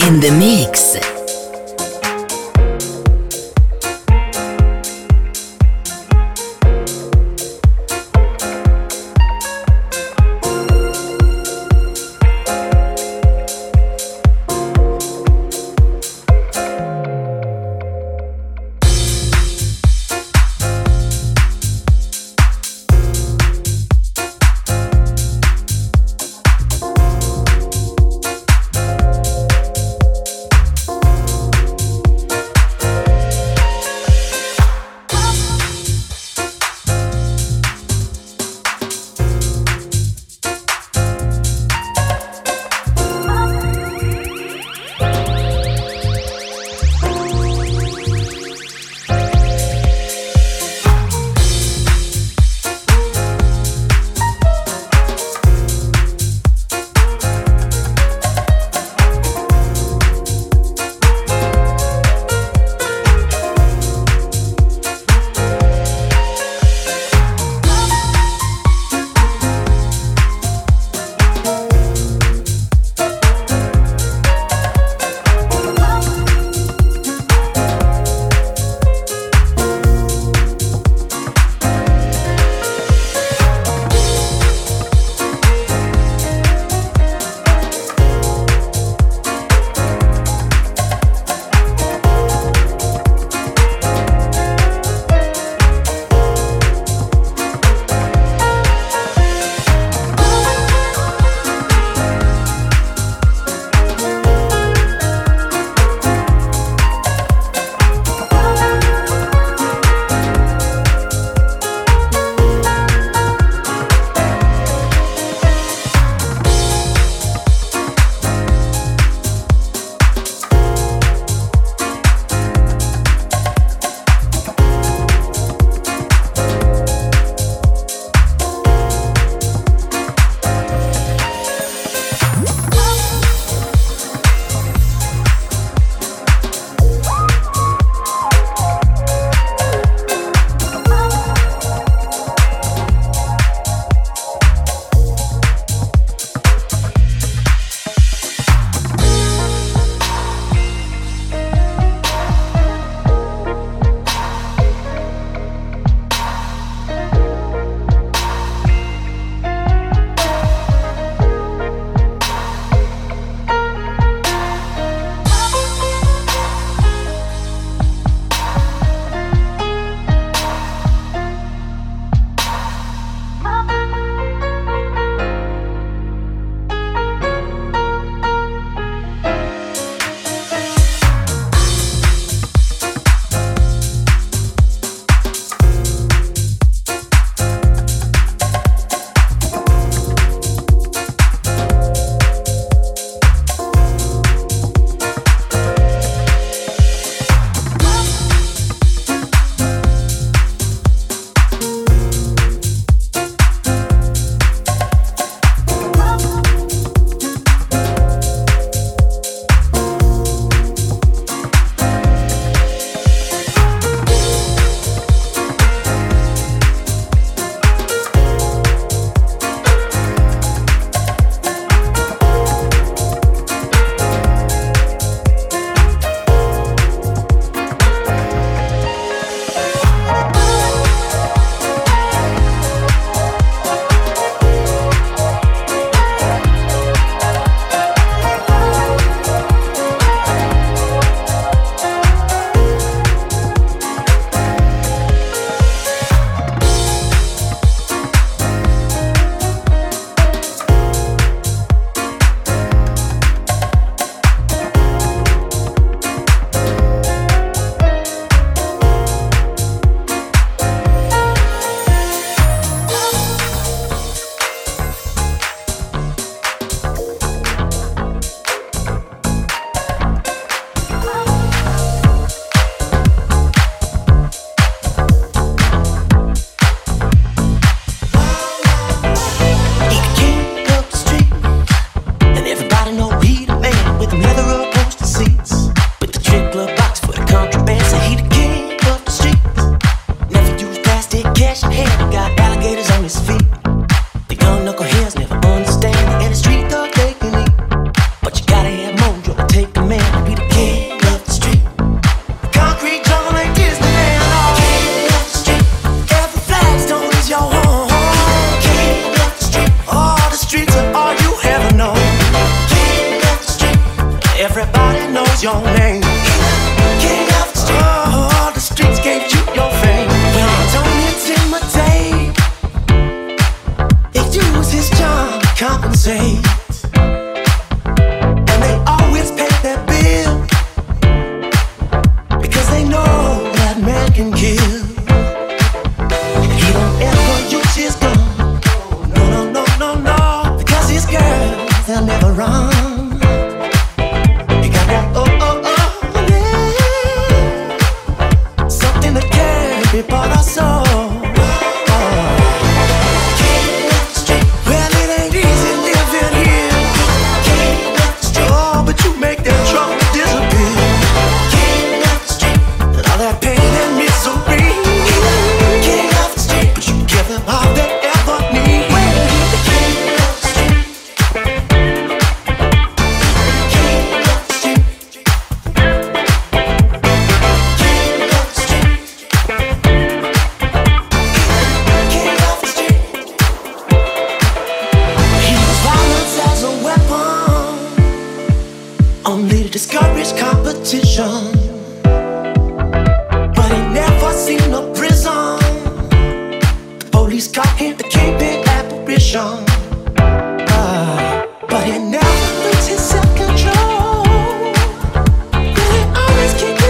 In the mix.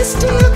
still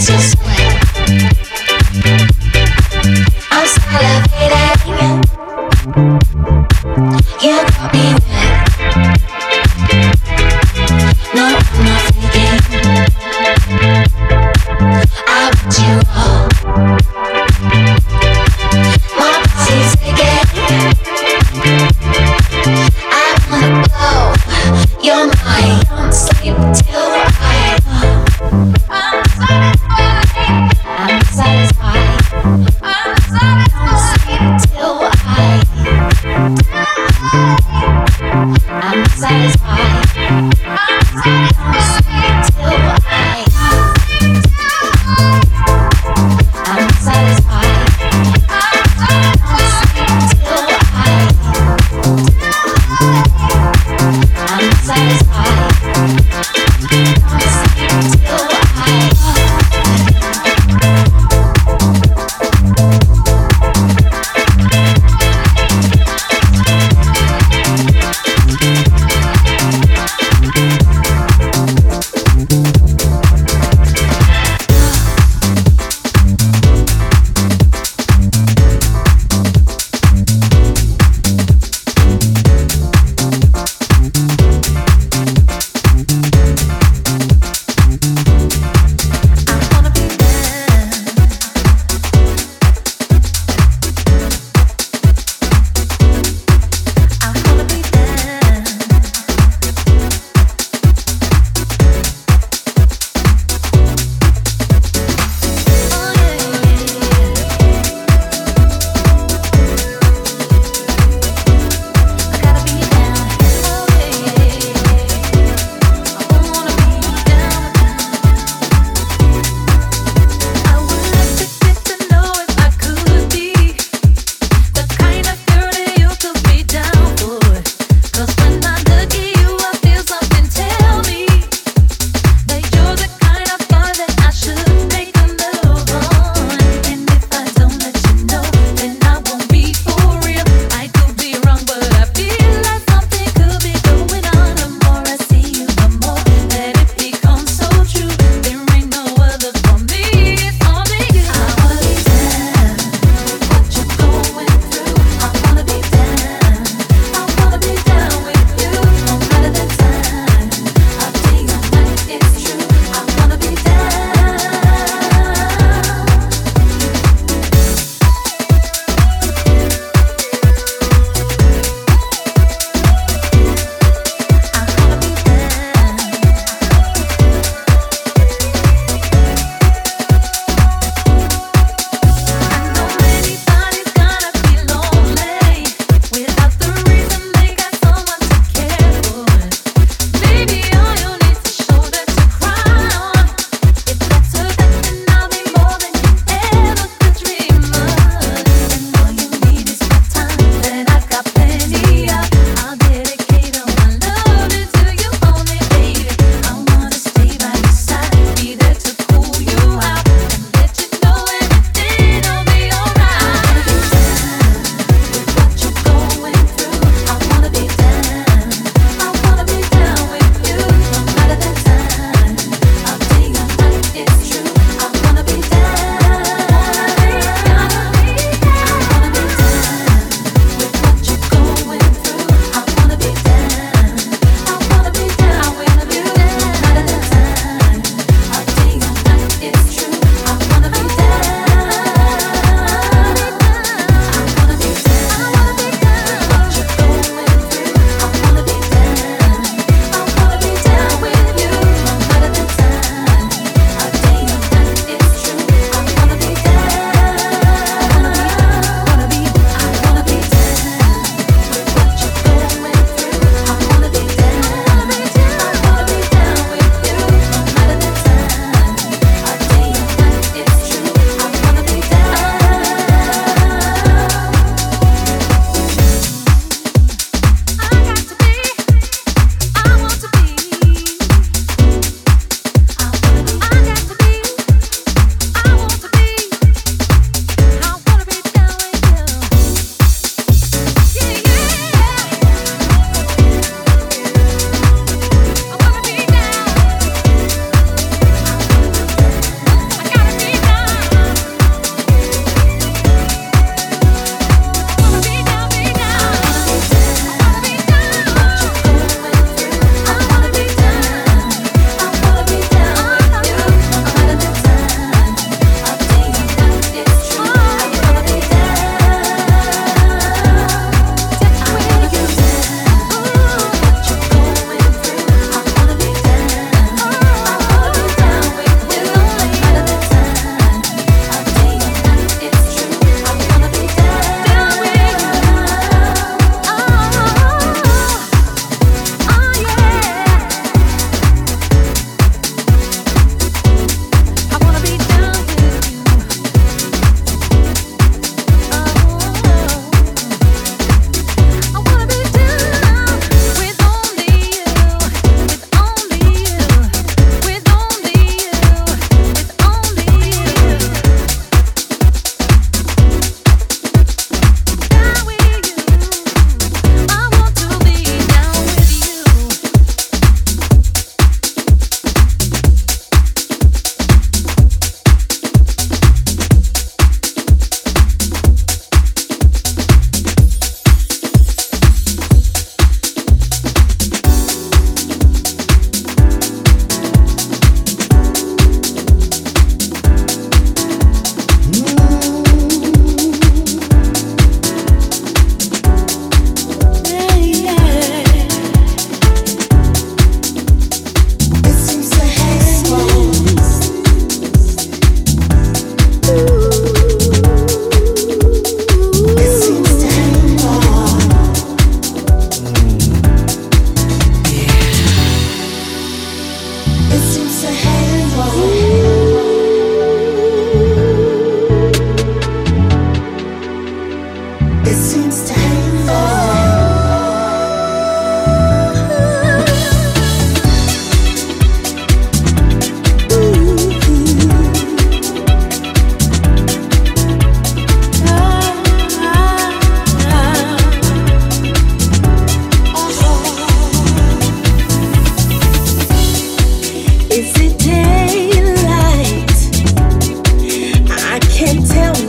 It's just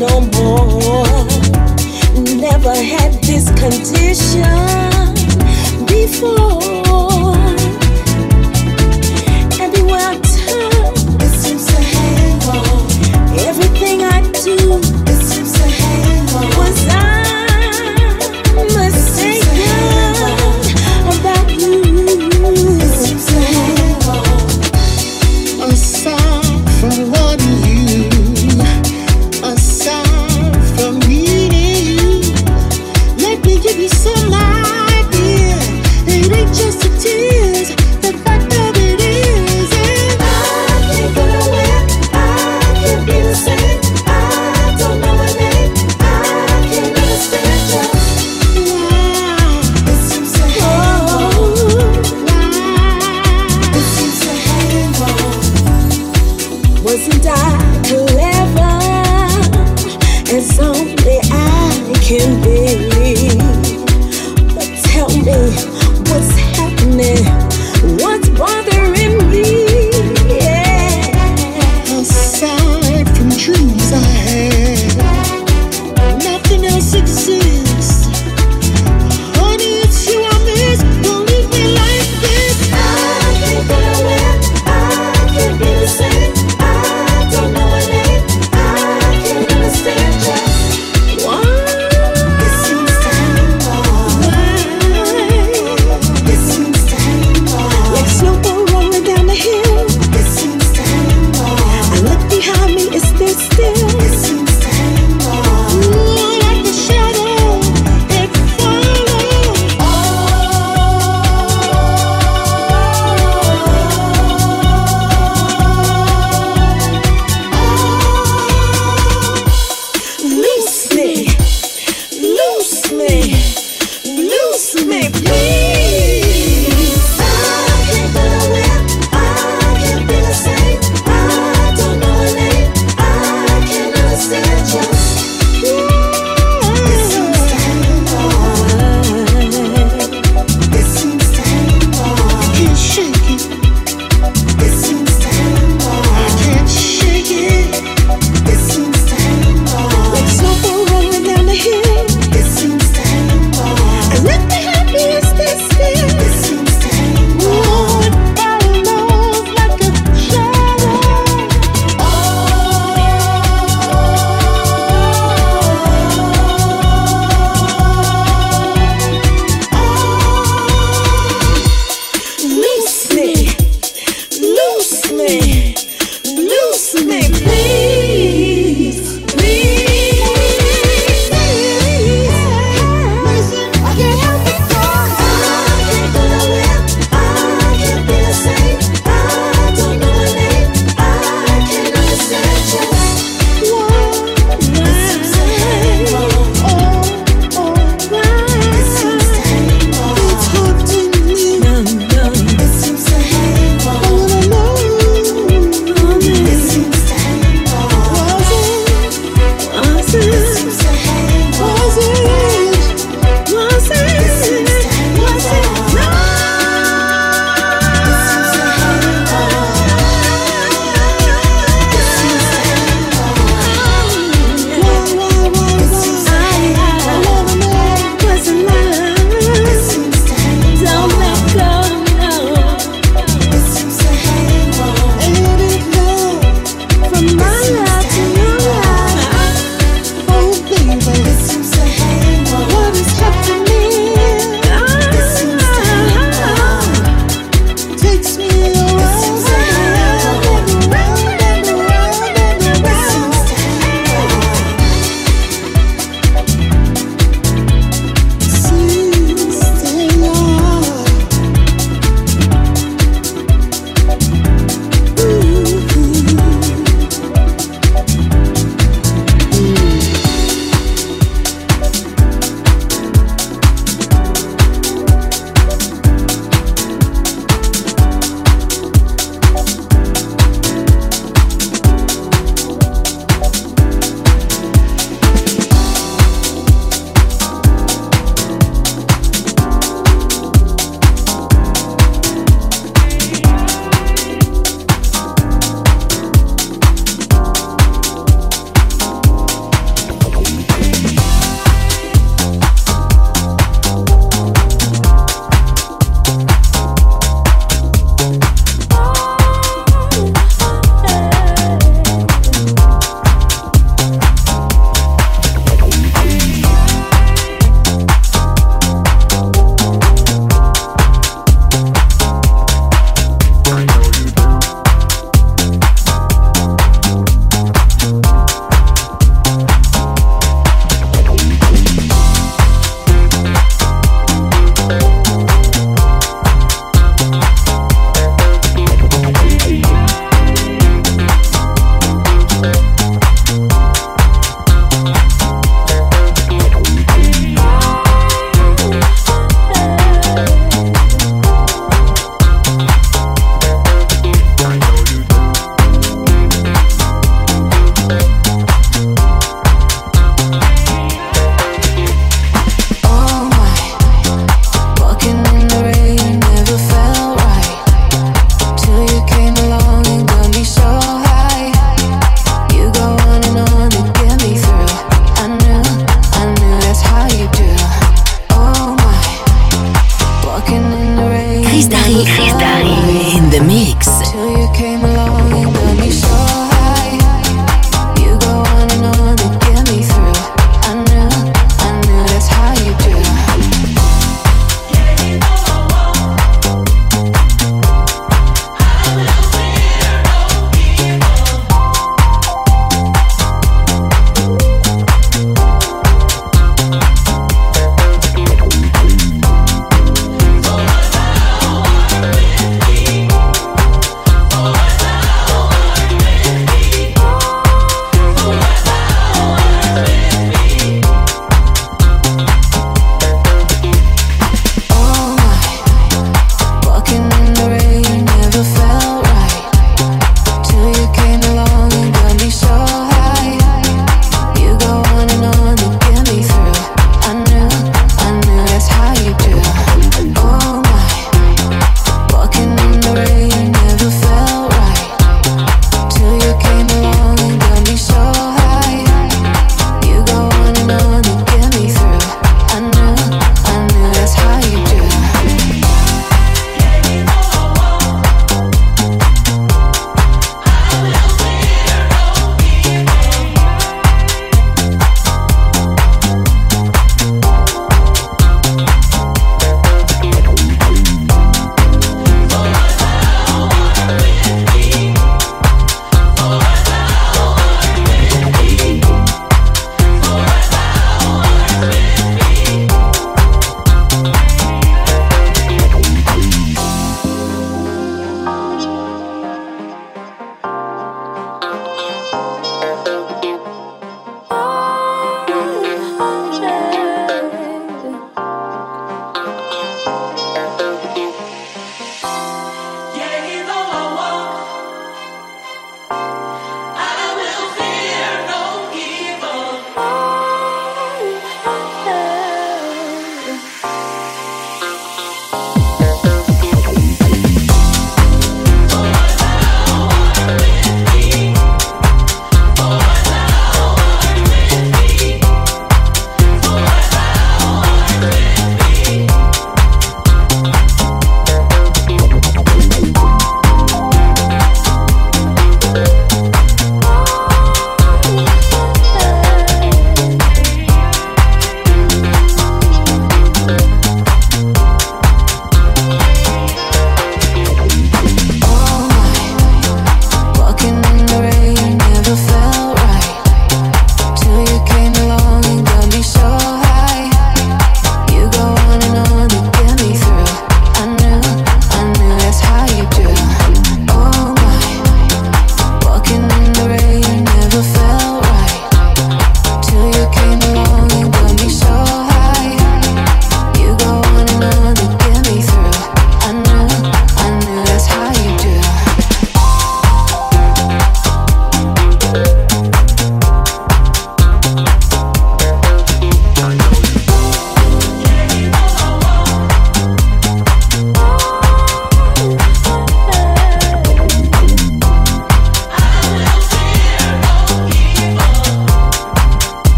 no more. Never had this condition before.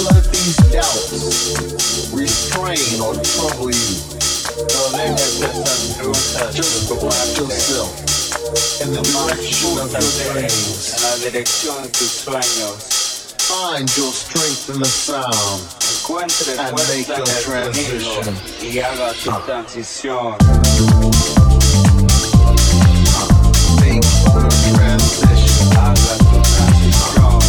let these doubts restrain or trouble you. No, they have just done Just yourself in the direction of your dreams. Sueños. Find your strength in the sound. And make your transition. Y haga tu ah. transición. Make your transition. Haga tu transición.